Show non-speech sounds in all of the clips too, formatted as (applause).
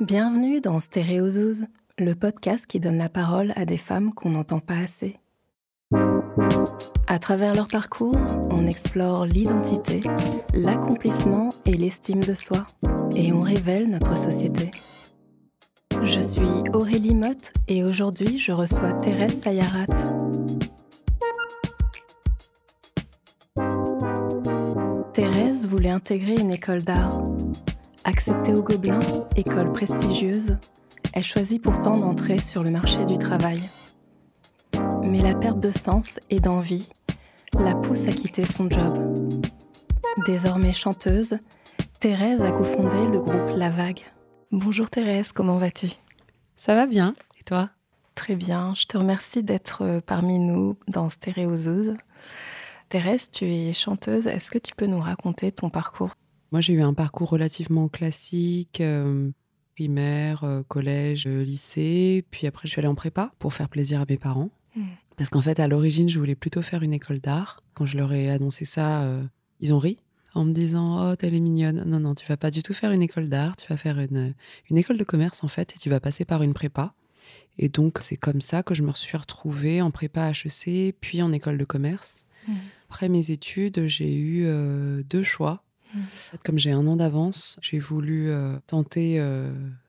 Bienvenue dans Stéréozouz, le podcast qui donne la parole à des femmes qu'on n'entend pas assez. À travers leur parcours, on explore l'identité, l'accomplissement et l'estime de soi, et on révèle notre société. Je suis Aurélie Motte et aujourd'hui je reçois Thérèse Sayarat. Thérèse voulait intégrer une école d'art. Acceptée au Gobelin, école prestigieuse, elle choisit pourtant d'entrer sur le marché du travail. Mais la perte de sens et d'envie la pousse à quitter son job. Désormais chanteuse, Thérèse a cofondé le groupe La Vague. Bonjour Thérèse, comment vas-tu? Ça va bien, et toi? Très bien, je te remercie d'être euh, parmi nous dans Stéréozouz. Thérèse, tu es chanteuse, est-ce que tu peux nous raconter ton parcours? Moi j'ai eu un parcours relativement classique, euh, primaire, euh, collège, lycée, puis après je suis allée en prépa pour faire plaisir à mes parents. Hmm. Parce qu'en fait, à l'origine, je voulais plutôt faire une école d'art. Quand je leur ai annoncé ça, euh, ils ont ri en me disant Oh, elle est mignonne. Non, non, tu vas pas du tout faire une école d'art, tu vas faire une, une école de commerce en fait, et tu vas passer par une prépa. Et donc, c'est comme ça que je me suis retrouvée en prépa HEC, puis en école de commerce. Mmh. Après mes études, j'ai eu euh, deux choix. Mmh. Comme j'ai un an d'avance, j'ai voulu euh, tenter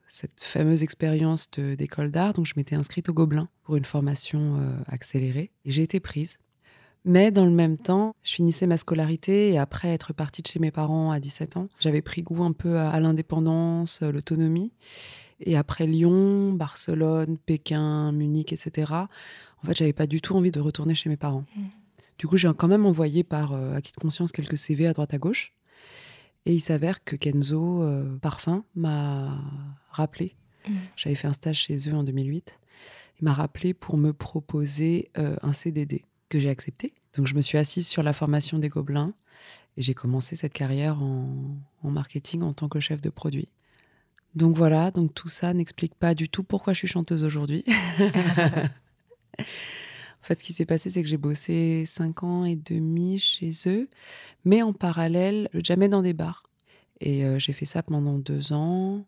cette fameuse expérience d'école d'art. Donc, je m'étais inscrite au Gobelin pour une formation euh, accélérée et j'ai été prise. Mais dans le même temps, je finissais ma scolarité et après être partie de chez mes parents à 17 ans, j'avais pris goût un peu à, l'indépendance, euh, l'autonomie. Et après Lyon, Barcelone, Pékin, Munich, etc., en fait, j'avais pas du tout envie de retourner chez mes parents. Mmh. Du coup, j'ai quand même envoyé par euh, acquis de conscience quelques CV à droite à gauche. Et il s'avère que Kenzo euh, Parfum m'a rappelé. Mmh. J'avais fait un stage chez eux en 2008. Il m'a rappelé pour me proposer euh, un CDD que j'ai accepté. Donc je me suis assise sur la formation des Gobelins et j'ai commencé cette carrière en, en, marketing en tant que chef de produit. Donc voilà, donc tout ça n'explique pas du tout pourquoi je suis chanteuse aujourd'hui. (laughs) (laughs) En fait, ce qui s'est passé, c'est que j'ai bossé cinq ans et demi chez eux, mais en parallèle, je jamais dans des bars. Et euh, j'ai fait ça pendant deux ans.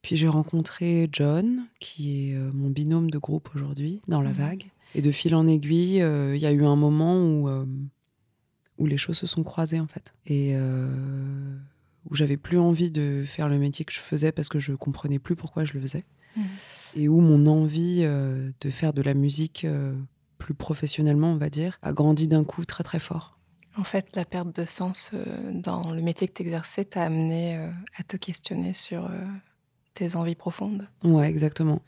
Puis j'ai rencontré John, qui est euh, mon binôme de groupe aujourd'hui, dans La mmh. Vague. Et de fil en aiguille, euh, il y a eu un moment où, où les choses se sont croisées, en fait. Et où j'avais plus envie de faire le métier que je faisais parce que je comprenais plus pourquoi je le faisais. Mmh. Et où mon envie de faire de la musique plus professionnellement, on va dire, a grandi d'un coup très très fort. En fait, la perte de sens euh, dans le métier que tu exerçais t'a amené euh, à te questionner sur euh, tes envies profondes. Ouais, exactement.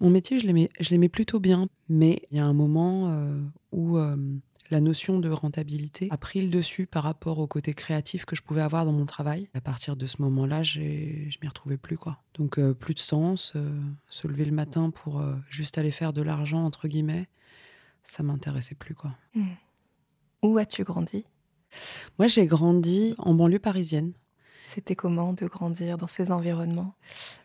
Mon métier, je l'aimais, je l'aimais plutôt bien, mais il y a un moment où la notion de rentabilité a pris le dessus par rapport au côté créatif que je pouvais avoir dans mon travail. À partir de ce moment-là, je m'y retrouvais plus quoi. Donc plus de sens, se lever le matin pour juste aller faire de l'argent entre guillemets ça m'intéressait plus quoi. Hmm. Où as-tu grandi? Moi, j'ai grandi en banlieue parisienne. C'était comment de grandir dans ces environnements?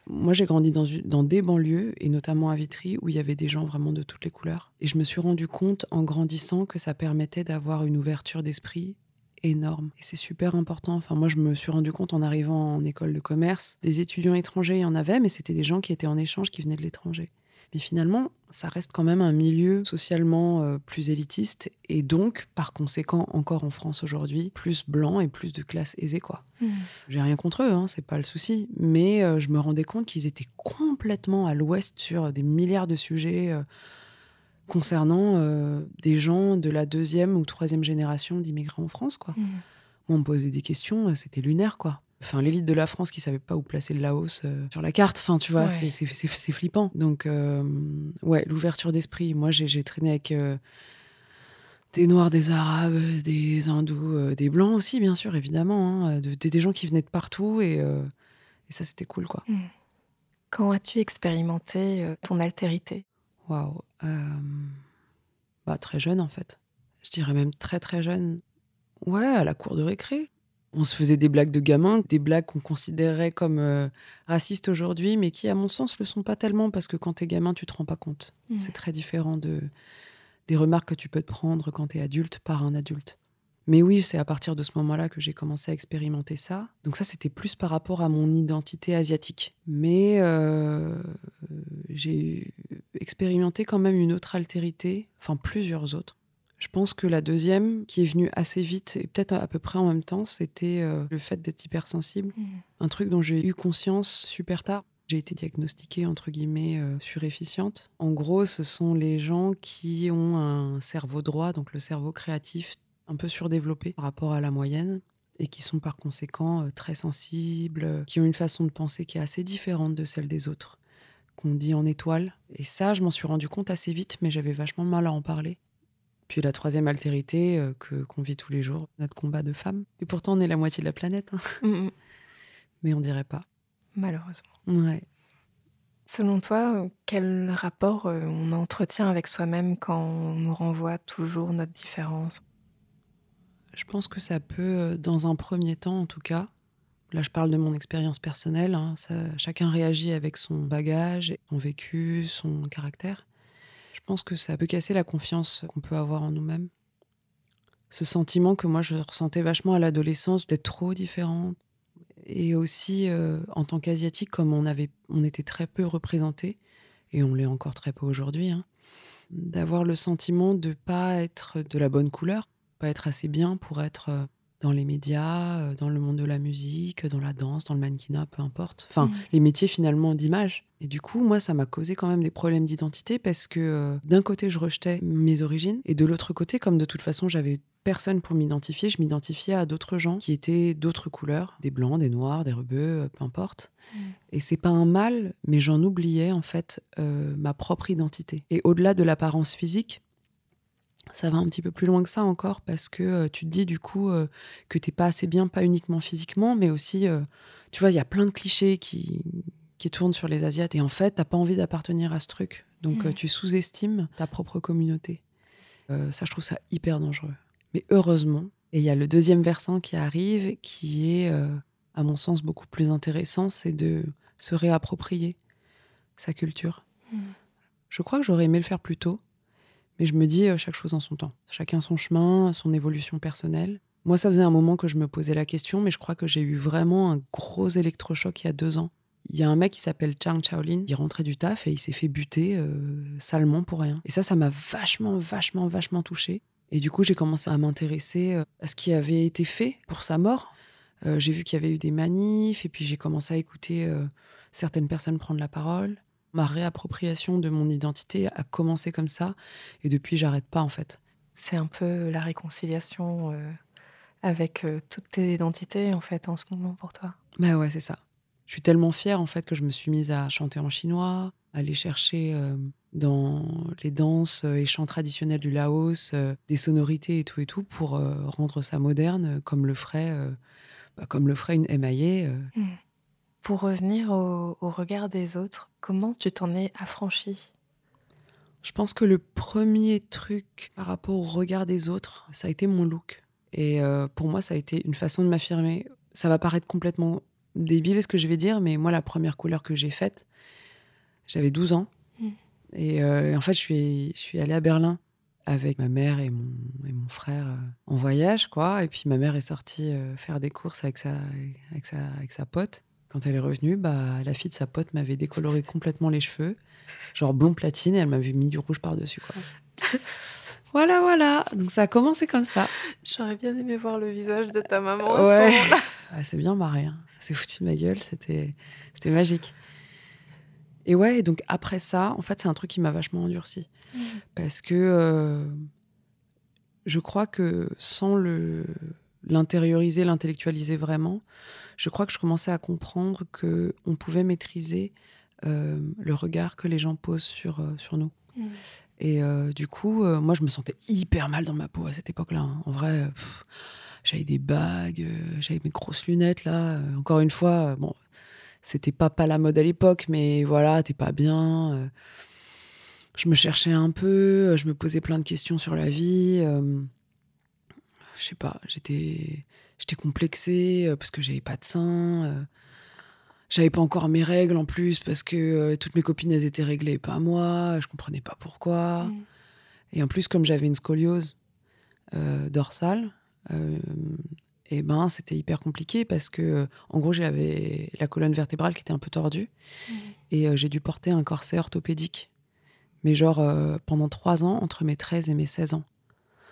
Moi, j'ai grandi dans, des banlieues, et notamment à Vitry, où il y avait des gens vraiment de toutes les couleurs. Et je me suis rendu compte, en grandissant, que ça permettait d'avoir une ouverture d'esprit énorme. Et c'est super important. Enfin, moi, je me suis rendu compte en arrivant en école de commerce, des étudiants étrangers, il y en avait, mais c'était des gens qui étaient en échange, qui venaient de l'étranger. Mais finalement, ça reste quand même un milieu socialement euh, plus élitiste et donc, par conséquent, encore en France aujourd'hui, plus blanc et plus de classe aisée, quoi. Mmh. J'ai rien contre eux, hein, c'est pas le souci, mais euh, je me rendais compte qu'ils étaient complètement à l'ouest sur des milliards de sujets euh, concernant des gens de la deuxième ou troisième génération d'immigrants en France, quoi. Mmh. on me posait des questions, c'était lunaire, quoi enfin l'élite de la France qui savait pas où placer le Laos euh, sur la carte. Enfin, tu vois, c'est flippant. Donc, euh, ouais, l'ouverture d'esprit. Moi, j'ai traîné avec euh, des Noirs, des Arabes, des Hindous, des Blancs aussi, bien sûr, évidemment. Hein, des gens qui venaient de partout et, et ça, c'était cool, quoi. Hmm. Quand as-tu expérimenté ton altérité? Waouh. Bah, très jeune, en fait. Je dirais même très, très jeune. Ouais, à la cour de récré on se faisait des blagues de gamins, des blagues qu'on considérait comme euh, racistes aujourd'hui, mais qui, à mon sens, le sont pas tellement parce que quand tu es gamin, tu te rends pas compte. Mmh. C'est très différent de des remarques que tu peux te prendre quand tu es adulte par un adulte. Mais oui, c'est à partir de ce moment-là que j'ai commencé à expérimenter ça. Donc ça, c'était plus par rapport à mon identité asiatique. Mais euh, j'ai expérimenté quand même une autre altérité, enfin plusieurs autres. Je pense que la deuxième, qui est venue assez vite et peut-être à peu près en même temps, c'était euh, le fait d'être hypersensible. Mmh. Un truc dont j'ai eu conscience super tard. J'ai été diagnostiquée entre guillemets euh, suréfficiente. En gros, ce sont les gens qui ont un cerveau droit, donc le cerveau créatif, un peu surdéveloppé par rapport à la moyenne et qui sont par conséquent euh, très sensibles, qui ont une façon de penser qui est assez différente de celle des autres, qu'on dit en étoile. Et ça, je m'en suis rendu compte assez vite, mais j'avais vachement mal à en parler. Puis la troisième altérité euh, que qu'on vit tous les jours, notre combat de femmes. Et pourtant, on est la moitié de la planète. Hein. Mm, mm. Mais on dirait pas. Malheureusement. Ouais. Selon toi, quel rapport euh, on entretient avec soi-même quand on nous renvoie toujours notre différence? Je pense que ça peut, euh, dans un premier temps en tout cas, là je parle de mon expérience personnelle, hein, chacun réagit avec son bagage, son vécu, son caractère. Pense que ça peut casser la confiance qu'on peut avoir en nous-mêmes. Ce sentiment que moi je ressentais vachement à l'adolescence d'être trop différente. Et aussi euh, en tant qu'asiatique, comme on, avait, on était très peu représenté, et on l'est encore très peu aujourd'hui, hein, d'avoir le sentiment de pas être de la bonne couleur, pas être assez bien pour être euh, dans les médias, euh, dans le monde de la musique, dans la danse, dans le mannequinat, peu importe. Enfin, mmh. les métiers finalement d'image. Et du coup, moi, ça m'a causé quand même des problèmes d'identité parce que euh, d'un côté, je rejetais mes origines et de l'autre côté, comme de toute façon, j'avais personne pour m'identifier, je m'identifiais à d'autres gens qui étaient d'autres couleurs, des blancs, des noirs, des rebeux, euh, peu importe. Mmh. Et c'est pas un mal, mais j'en oubliais en fait ma propre identité. Et au-delà de l'apparence physique, ça va un petit peu plus loin que ça encore parce que euh, tu te dis du coup euh, que t'es pas assez bien, pas uniquement physiquement, mais aussi, euh, tu vois, il y a plein de clichés qui, qui tournent sur les Asiates et en fait, t'as pas envie d'appartenir à ce truc. Donc mmh. tu sous-estimes ta propre communauté. ça, je trouve ça hyper dangereux. Mais heureusement, et il y a le deuxième versant qui arrive qui est, à mon sens, beaucoup plus intéressant, c'est de se réapproprier sa culture. Mmh. Je crois que j'aurais aimé le faire plus tôt mais je me dis euh, chaque chose en son temps. Chacun son chemin, son évolution personnelle. Moi, ça faisait un moment que je me posais la question, mais je crois que j'ai eu vraiment un gros électrochoc il y a deux ans. Il y a un mec qui s'appelle Chang Chaolin, il rentrait du taf et il s'est fait buter euh, salement pour rien. Et ça, ça m'a vachement, vachement, vachement touché. Et du coup, j'ai commencé à m'intéresser euh, à ce qui avait été fait pour sa mort. j'ai vu qu'il y avait eu des manifs et puis j'ai commencé à écouter certaines personnes prendre la parole ma réappropriation de mon identité a commencé comme ça et depuis j'arrête pas en fait. C'est un peu la réconciliation euh, avec euh, toutes tes identités en fait en ce moment pour toi. Bah ouais, c'est ça. Je suis tellement fière en fait que je me suis mise à chanter en chinois, aller chercher euh, dans les danses et chants traditionnels du Laos des sonorités et tout et tout pour rendre ça moderne comme le ferait bah, comme le ferait une MIA. Mmh. Pour revenir au, regard des autres, comment tu t'en es affranchi? Je pense que le premier truc par rapport au regard des autres, ça a été mon look. Et euh, pour moi, ça a été une façon de m'affirmer. Ça va paraître complètement débile ce que je vais dire, mais moi, la première couleur que j'ai faite, j'avais 12 ans. Hmm. Et euh, en fait, je suis, je suis allée à Berlin avec ma mère et mon, et mon frère euh, en voyage, quoi. Et puis ma mère est sortie faire des courses avec sa, avec sa, avec sa pote. Quand elle est revenue, bah, la fille de sa pote m'avait décoloré complètement les cheveux, genre blond platine, et elle m'avait mis du rouge par-dessus. quoi. (laughs) voilà, voilà. Donc ça a commencé comme ça. J'aurais bien aimé voir le visage de ta maman. Ouais. (laughs) Ah, c'est bien marré. Hein. C'est foutu de ma gueule. C'était, c'était magique. Et ouais, donc après ça, en fait, c'est un truc qui m'a vachement endurci. Mmh. Parce que euh, je crois que sans le, l'intérioriser, l'intellectualiser vraiment, je crois que je commençais à comprendre que on pouvait maîtriser euh, le regard que les gens posent sur, euh, sur nous. Mmh. Et euh, du coup, moi, je me sentais hyper mal dans ma peau à cette époque-là. Hein. En vrai, j'avais des bagues, j'avais mes grosses lunettes, là. Encore une fois, bon, c'était pas, pas la mode à l'époque, mais voilà, t'es pas bien. je me cherchais un peu, je me posais plein de questions sur la vie. je sais pas, j'étais j'étais complexée euh, parce que j'avais pas de sein. Euh, j'avais pas encore mes règles en plus parce que euh, toutes mes copines elles étaient réglées pas moi. Je comprenais pas pourquoi. Mm. Et en plus, comme j'avais une scoliose dorsale, et ben c'était hyper compliqué parce que en gros j'avais la colonne vertébrale qui était un peu tordue mmh. et j'ai dû porter un corset orthopédique mais genre pendant trois ans entre mes 13 et mes 16 ans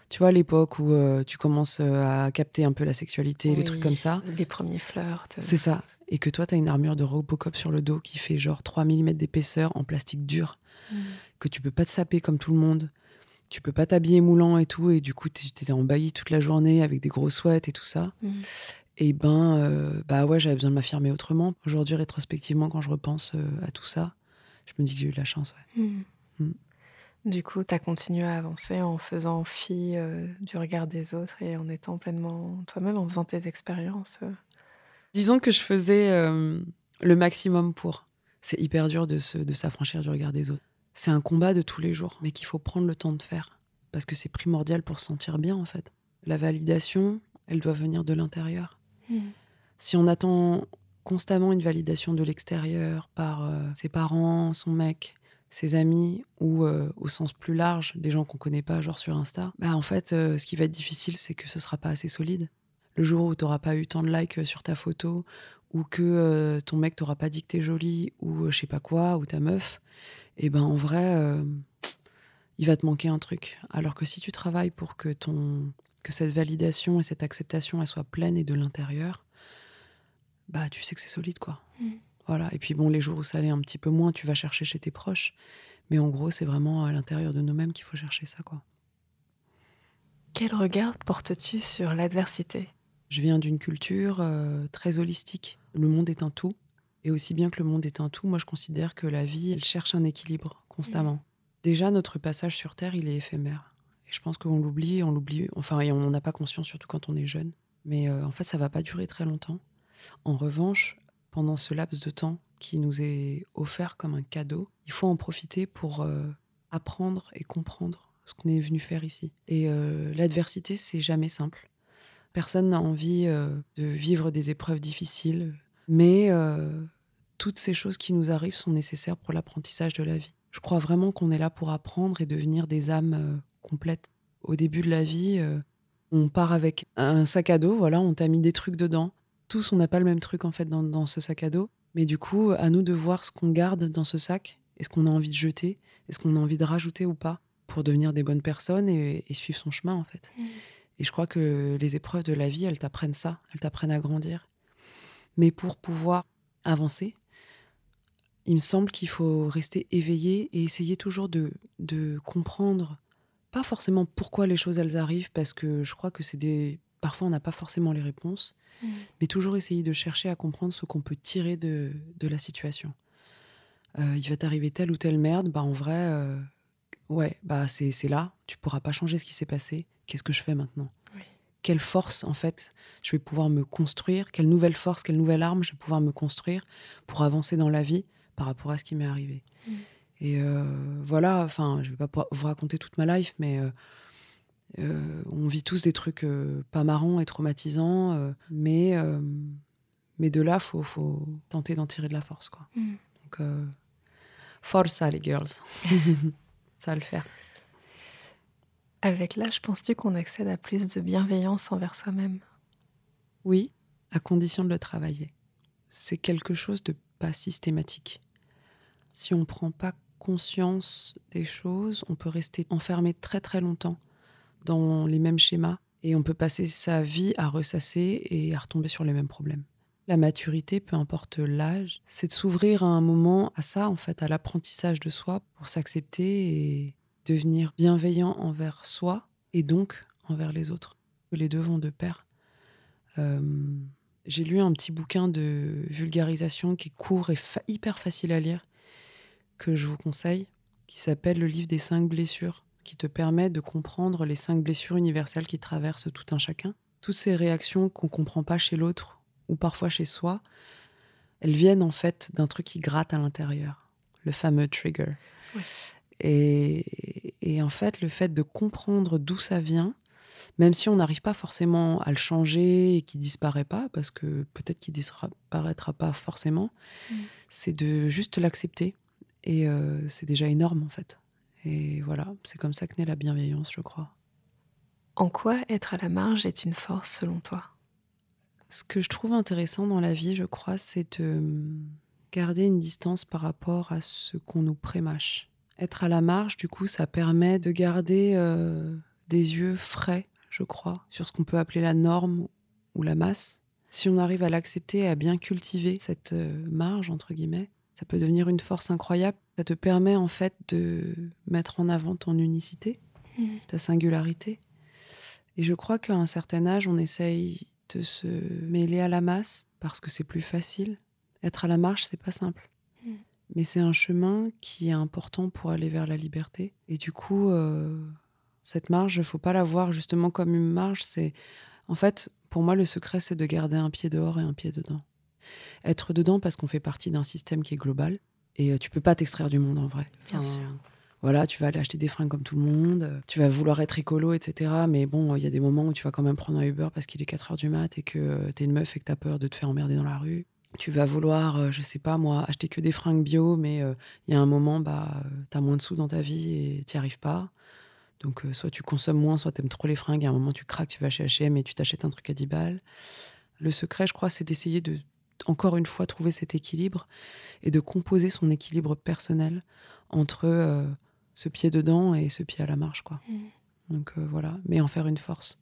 tu vois, l'époque où tu commences à capter un peu la sexualité, les trucs comme ça. Les premiers flirts. C'est ça. Et que toi, tu as une armure de Robocop sur le dos qui fait genre 3 mm d'épaisseur en plastique dur, mmh. que tu peux pas te saper comme tout le monde tu peux pas t'habiller moulant et tout, et du coup, tu étais en toute la journée avec des gros sweats et tout ça. Mmh. Et ben, euh, bah ouais, j'avais besoin de m'affirmer autrement. Aujourd'hui, rétrospectivement, quand je repense euh, à tout ça, je me dis que j'ai eu de la chance. Mmh. Mmh. Du coup, tu as continué à avancer en faisant fi euh, du regard des autres et en étant pleinement toi-même, en faisant tes expériences. Disons que je faisais le maximum pour. C'est hyper dur de s'affranchir du regard des autres c'est un combat de tous les jours, mais qu'il faut prendre le temps de faire. Parce que c'est primordial pour se sentir bien, en fait. La validation, elle doit venir de l'intérieur. Hmm. Si on attend constamment une validation de l'extérieur par euh, ses parents, son mec, ses amis ou euh, au sens plus large des gens qu'on connaît pas genre sur Insta, bah en fait euh, ce qui va être difficile c'est que ce sera pas assez solide. Le jour où tu n'auras pas eu tant de likes sur ta photo ou que ton mec t'aura pas dit que t'es jolie ou je sais pas quoi ou ta meuf, et ben en vrai, euh, il va te manquer un truc. Alors que si tu travailles pour que ton que cette validation et cette acceptation elle soit pleine et de l'intérieur, bah tu sais que c'est solide quoi. Mm. Voilà. Et puis bon, les jours où ça allait un petit peu moins, tu vas chercher chez tes proches. Mais en gros, c'est vraiment à l'intérieur de nous-mêmes qu'il faut chercher ça quoi. Quel regard portes-tu sur l'adversité? Je viens d'une culture euh, très holistique. Le monde est un tout. Et aussi bien que le monde est un tout, moi je considère que la vie, elle cherche un équilibre constamment. Mmh. Déjà, notre passage sur Terre, il est éphémère. Et je pense qu'on l'oublie, on l'oublie, enfin, et on n'en a pas conscience, surtout quand on est jeune. Mais euh, en fait, ça va pas durer très longtemps. En revanche, pendant ce laps de temps qui nous est offert comme un cadeau, il faut en profiter pour euh, apprendre et comprendre ce qu'on est venu faire ici. Et euh, l'adversité, c'est jamais simple. Personne n'a envie de vivre des épreuves difficiles, mais toutes ces choses qui nous arrivent sont nécessaires pour l'apprentissage de la vie. Je crois vraiment qu'on est là pour apprendre et devenir des âmes euh, complètes. Au début de la vie, euh, on part avec un sac à dos, voilà, on t'a mis des trucs dedans. Tous, on n'a pas le même truc en fait dans, ce sac à dos. Mais du coup, à nous de voir ce qu'on garde dans ce sac, est-ce qu'on a envie de jeter, est-ce qu'on a envie de rajouter ou pas, pour devenir des bonnes personnes et, suivre son chemin en fait. Mmh. Et je crois que les épreuves de la vie, elles t'apprennent ça, elles t'apprennent à grandir. Mais pour pouvoir avancer, il me semble qu'il faut rester éveillé et essayer toujours de, de, comprendre, pas forcément pourquoi les choses elles arrivent, parce que je crois que c'est des. Parfois, on n'a pas forcément les réponses, mmh. mais toujours essayer de chercher à comprendre ce qu'on peut tirer de, de la situation. Euh, il va t'arriver telle ou telle merde, bah en vrai, euh, ouais, bah c'est là, tu pourras pas changer ce qui s'est passé. Qu'est-ce que je fais maintenant Quelle force, en fait, je vais pouvoir me construire? Quelle nouvelle force, quelle nouvelle arme je vais pouvoir me construire pour avancer dans la vie par rapport à ce qui m'est arrivé? Mm. Et euh, voilà, enfin, je vais pas vous raconter toute ma life, mais euh, euh, on vit tous des trucs pas marrants et traumatisants, mais, mais de là, faut, faut tenter d'en tirer de la force, quoi. Mm. Donc, forza les girls, (laughs) ça va le faire. Avec l'âge, penses-tu qu'on accède à plus de bienveillance envers soi-même? Oui, à condition de le travailler. C'est quelque chose de pas systématique si on ne prend pas conscience des choses, on peut rester enfermé très très longtemps dans les mêmes schémas et on peut passer sa vie à ressasser et à retomber sur les mêmes problèmes. La maturité, peu importe l'âge, c'est de s'ouvrir à un moment à ça, en fait, à l'apprentissage de soi pour s'accepter et devenir bienveillant envers soi et donc envers les autres. Les deux vont de pair. Euh, j'ai lu un petit bouquin de vulgarisation qui est court et hyper facile à lire, que je vous conseille, qui s'appelle Le livre des cinq blessures, qui te permet de comprendre les cinq blessures universelles qui traversent tout un chacun. Toutes ces réactions qu'on ne comprend pas chez l'autre ou parfois chez soi, elles viennent en fait d'un truc qui gratte à l'intérieur, le fameux trigger. Et, et, en fait, le fait de comprendre d'où ça vient, même si on n'arrive pas forcément à le changer et qu'il disparaît pas, parce que peut-être qu'il disparaîtra pas forcément, mm. c'est de juste l'accepter et euh, c'est déjà énorme en fait. Et voilà, c'est comme ça que naît la bienveillance, je crois. En quoi être à la marge est une force selon toi? Ce que je trouve intéressant dans la vie, je crois, c'est de garder une distance par rapport à ce qu'on nous prémâche. Être à la marge, du coup, ça permet de garder euh, des yeux frais, je crois, sur ce qu'on peut appeler la norme ou la masse. Si on arrive à l'accepter et à bien cultiver cette euh, marge, entre guillemets, ça peut devenir une force incroyable. Ça te permet en fait de mettre en avant ton unicité, mmh. ta singularité. Et je crois qu'à un certain âge, on essaye de se mêler à la masse parce que c'est plus facile. Être à la marche, c'est pas simple. Mmh. Mais c'est un chemin qui est important pour aller vers la liberté. Et du coup, euh, cette marge, il faut pas la voir justement comme une marge. C'est en fait, pour moi, le secret, c'est de garder un pied dehors et un pied dedans être dedans parce qu'on fait partie d'un système qui est global. Et euh, tu peux pas t'extraire du monde en vrai. Bien sûr. Voilà, tu vas aller acheter des fringues comme tout le monde, tu vas vouloir être écolo, etc. Mais bon, il y a des moments où tu vas quand même prendre un Uber parce qu'il est 4 heures du mat et que euh, tu es une meuf et que tu as peur de te faire emmerder dans la rue. Tu vas vouloir, euh, je sais pas moi, acheter que des fringues bio, mais il y a un moment, bah, tu as moins de sous dans ta vie et tu n'y arrives pas. Donc, soit tu consommes moins, soit tu aimes trop les fringues. Et à un moment, tu craques, tu vas chez HM et tu t'achètes un truc à 10 balles. Le secret, je crois, c'est d'essayer de encore une fois trouver cet équilibre et de composer son équilibre personnel entre euh, ce pied dedans et ce pied à la marche quoi. Mm. Donc euh, voilà, mais en faire une force.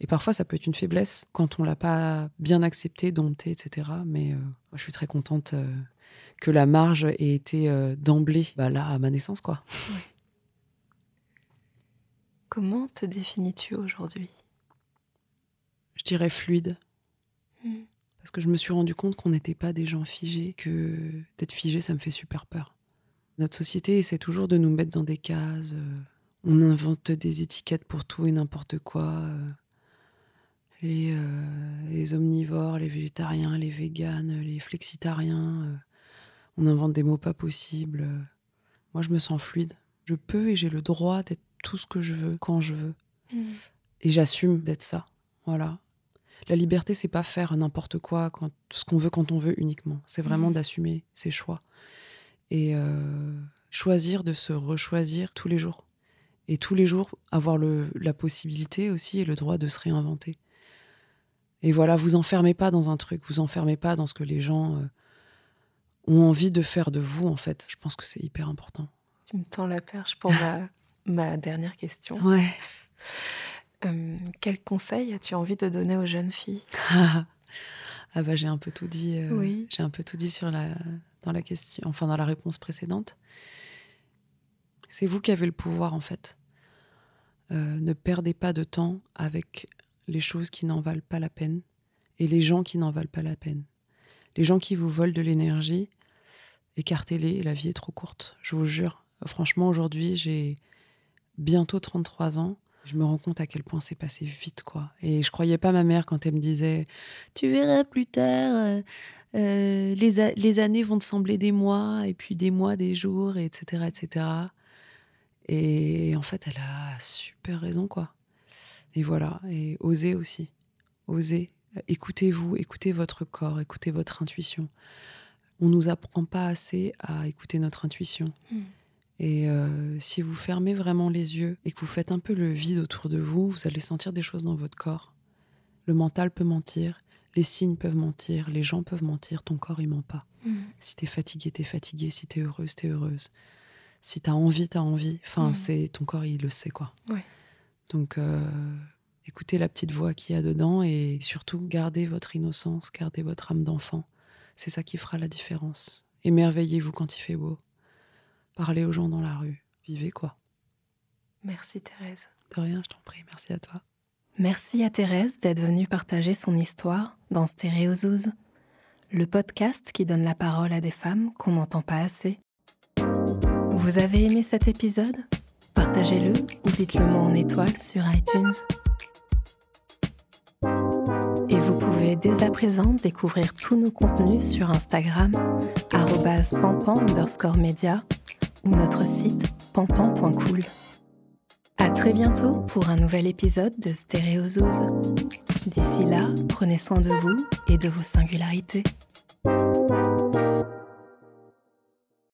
Et parfois ça peut être une faiblesse quand on l'a pas bien accepté, dompté, etc. Mais euh, je suis très contente que la marge ait été d'emblée bah, là à ma naissance quoi. Comment te définis-tu aujourd'hui? Je dirais fluide. Mm. Parce que je me suis rendu compte qu'on n'était pas des gens figés, que d'être figé, ça me fait super peur. Notre société essaie toujours de nous mettre dans des cases. Euh, on invente des étiquettes pour tout et n'importe quoi. Euh, euh, les, omnivores, les végétariens, les véganes, les flexitariens. on invente des mots pas possibles. Moi, je me sens fluide. Je peux et j'ai le droit d'être tout ce que je veux quand je veux. Mmh. Et j'assume d'être ça. Voilà la liberté, c'est pas faire n'importe quoi, quand, ce qu'on veut quand on veut uniquement. C'est vraiment mmh. d'assumer ses choix et euh, choisir de se rechoisir tous les jours. Et tous les jours avoir le, la possibilité aussi et le droit de se réinventer. Et voilà, vous enfermez pas dans un truc, vous enfermez pas dans ce que les gens euh, ont envie de faire de vous, en fait. Je pense que c'est hyper important. Tu me tends la perche pour ma, ma dernière question. Ouais. (laughs) Euh, quel conseil as-tu envie de donner aux jeunes filles? (laughs) Ah bah j'ai un peu tout dit. Euh, oui. J'ai un peu tout dit sur la dans la question, enfin dans la réponse précédente. C'est vous qui avez le pouvoir en fait. Euh, ne perdez pas de temps avec les choses qui n'en valent pas la peine et les gens qui n'en valent pas la peine. Les gens qui vous volent de l'énergie, écartez-les. La vie est trop courte. Je vous jure. Franchement, aujourd'hui, j'ai bientôt 33 ans je me rends compte à quel point c'est passé vite, quoi. Et je croyais pas ma mère quand elle me disait Tu verras plus tard, euh, euh, les, années vont te sembler des mois, et puis des mois, des jours, etc., etc. Et en fait, elle a super raison, quoi. Et voilà. Et osez aussi. Osez. Écoutez-vous, écoutez votre corps, écoutez votre intuition. On nous apprend pas assez à écouter notre intuition. Hmm. Et euh, si vous fermez vraiment les yeux et que vous faites un peu le vide autour de vous, vous allez sentir des choses dans votre corps. Le mental peut mentir, les signes peuvent mentir, les gens peuvent mentir, ton corps il ment pas. Mm. Si t'es fatigué, t'es fatigué, si t'es heureuse, t'es heureuse. Si t'as envie, t'as envie. Enfin, mm. c'est ton corps il le sait quoi. Donc euh, écoutez la petite voix qu'il y a dedans et surtout gardez votre innocence, gardez votre âme d'enfant. C'est ça qui fera la différence. Émerveillez-vous quand il fait beau. Parlez aux gens dans la rue. Vivez quoi. Merci Thérèse. De rien, je t'en prie. Merci à toi. Merci à Thérèse d'être venue partager son histoire dans Stéréozouz, le podcast qui donne la parole à des femmes qu'on n'entend pas assez. Vous avez aimé cet épisode? Partagez-le ou dites-le moi en étoile sur iTunes. Et vous pouvez dès à présent découvrir tous nos contenus sur Instagram, pampan underscore média ou notre site pampan.cool. À très bientôt pour un nouvel épisode de Stéréozouz. D'ici là, prenez soin de vous et de vos singularités.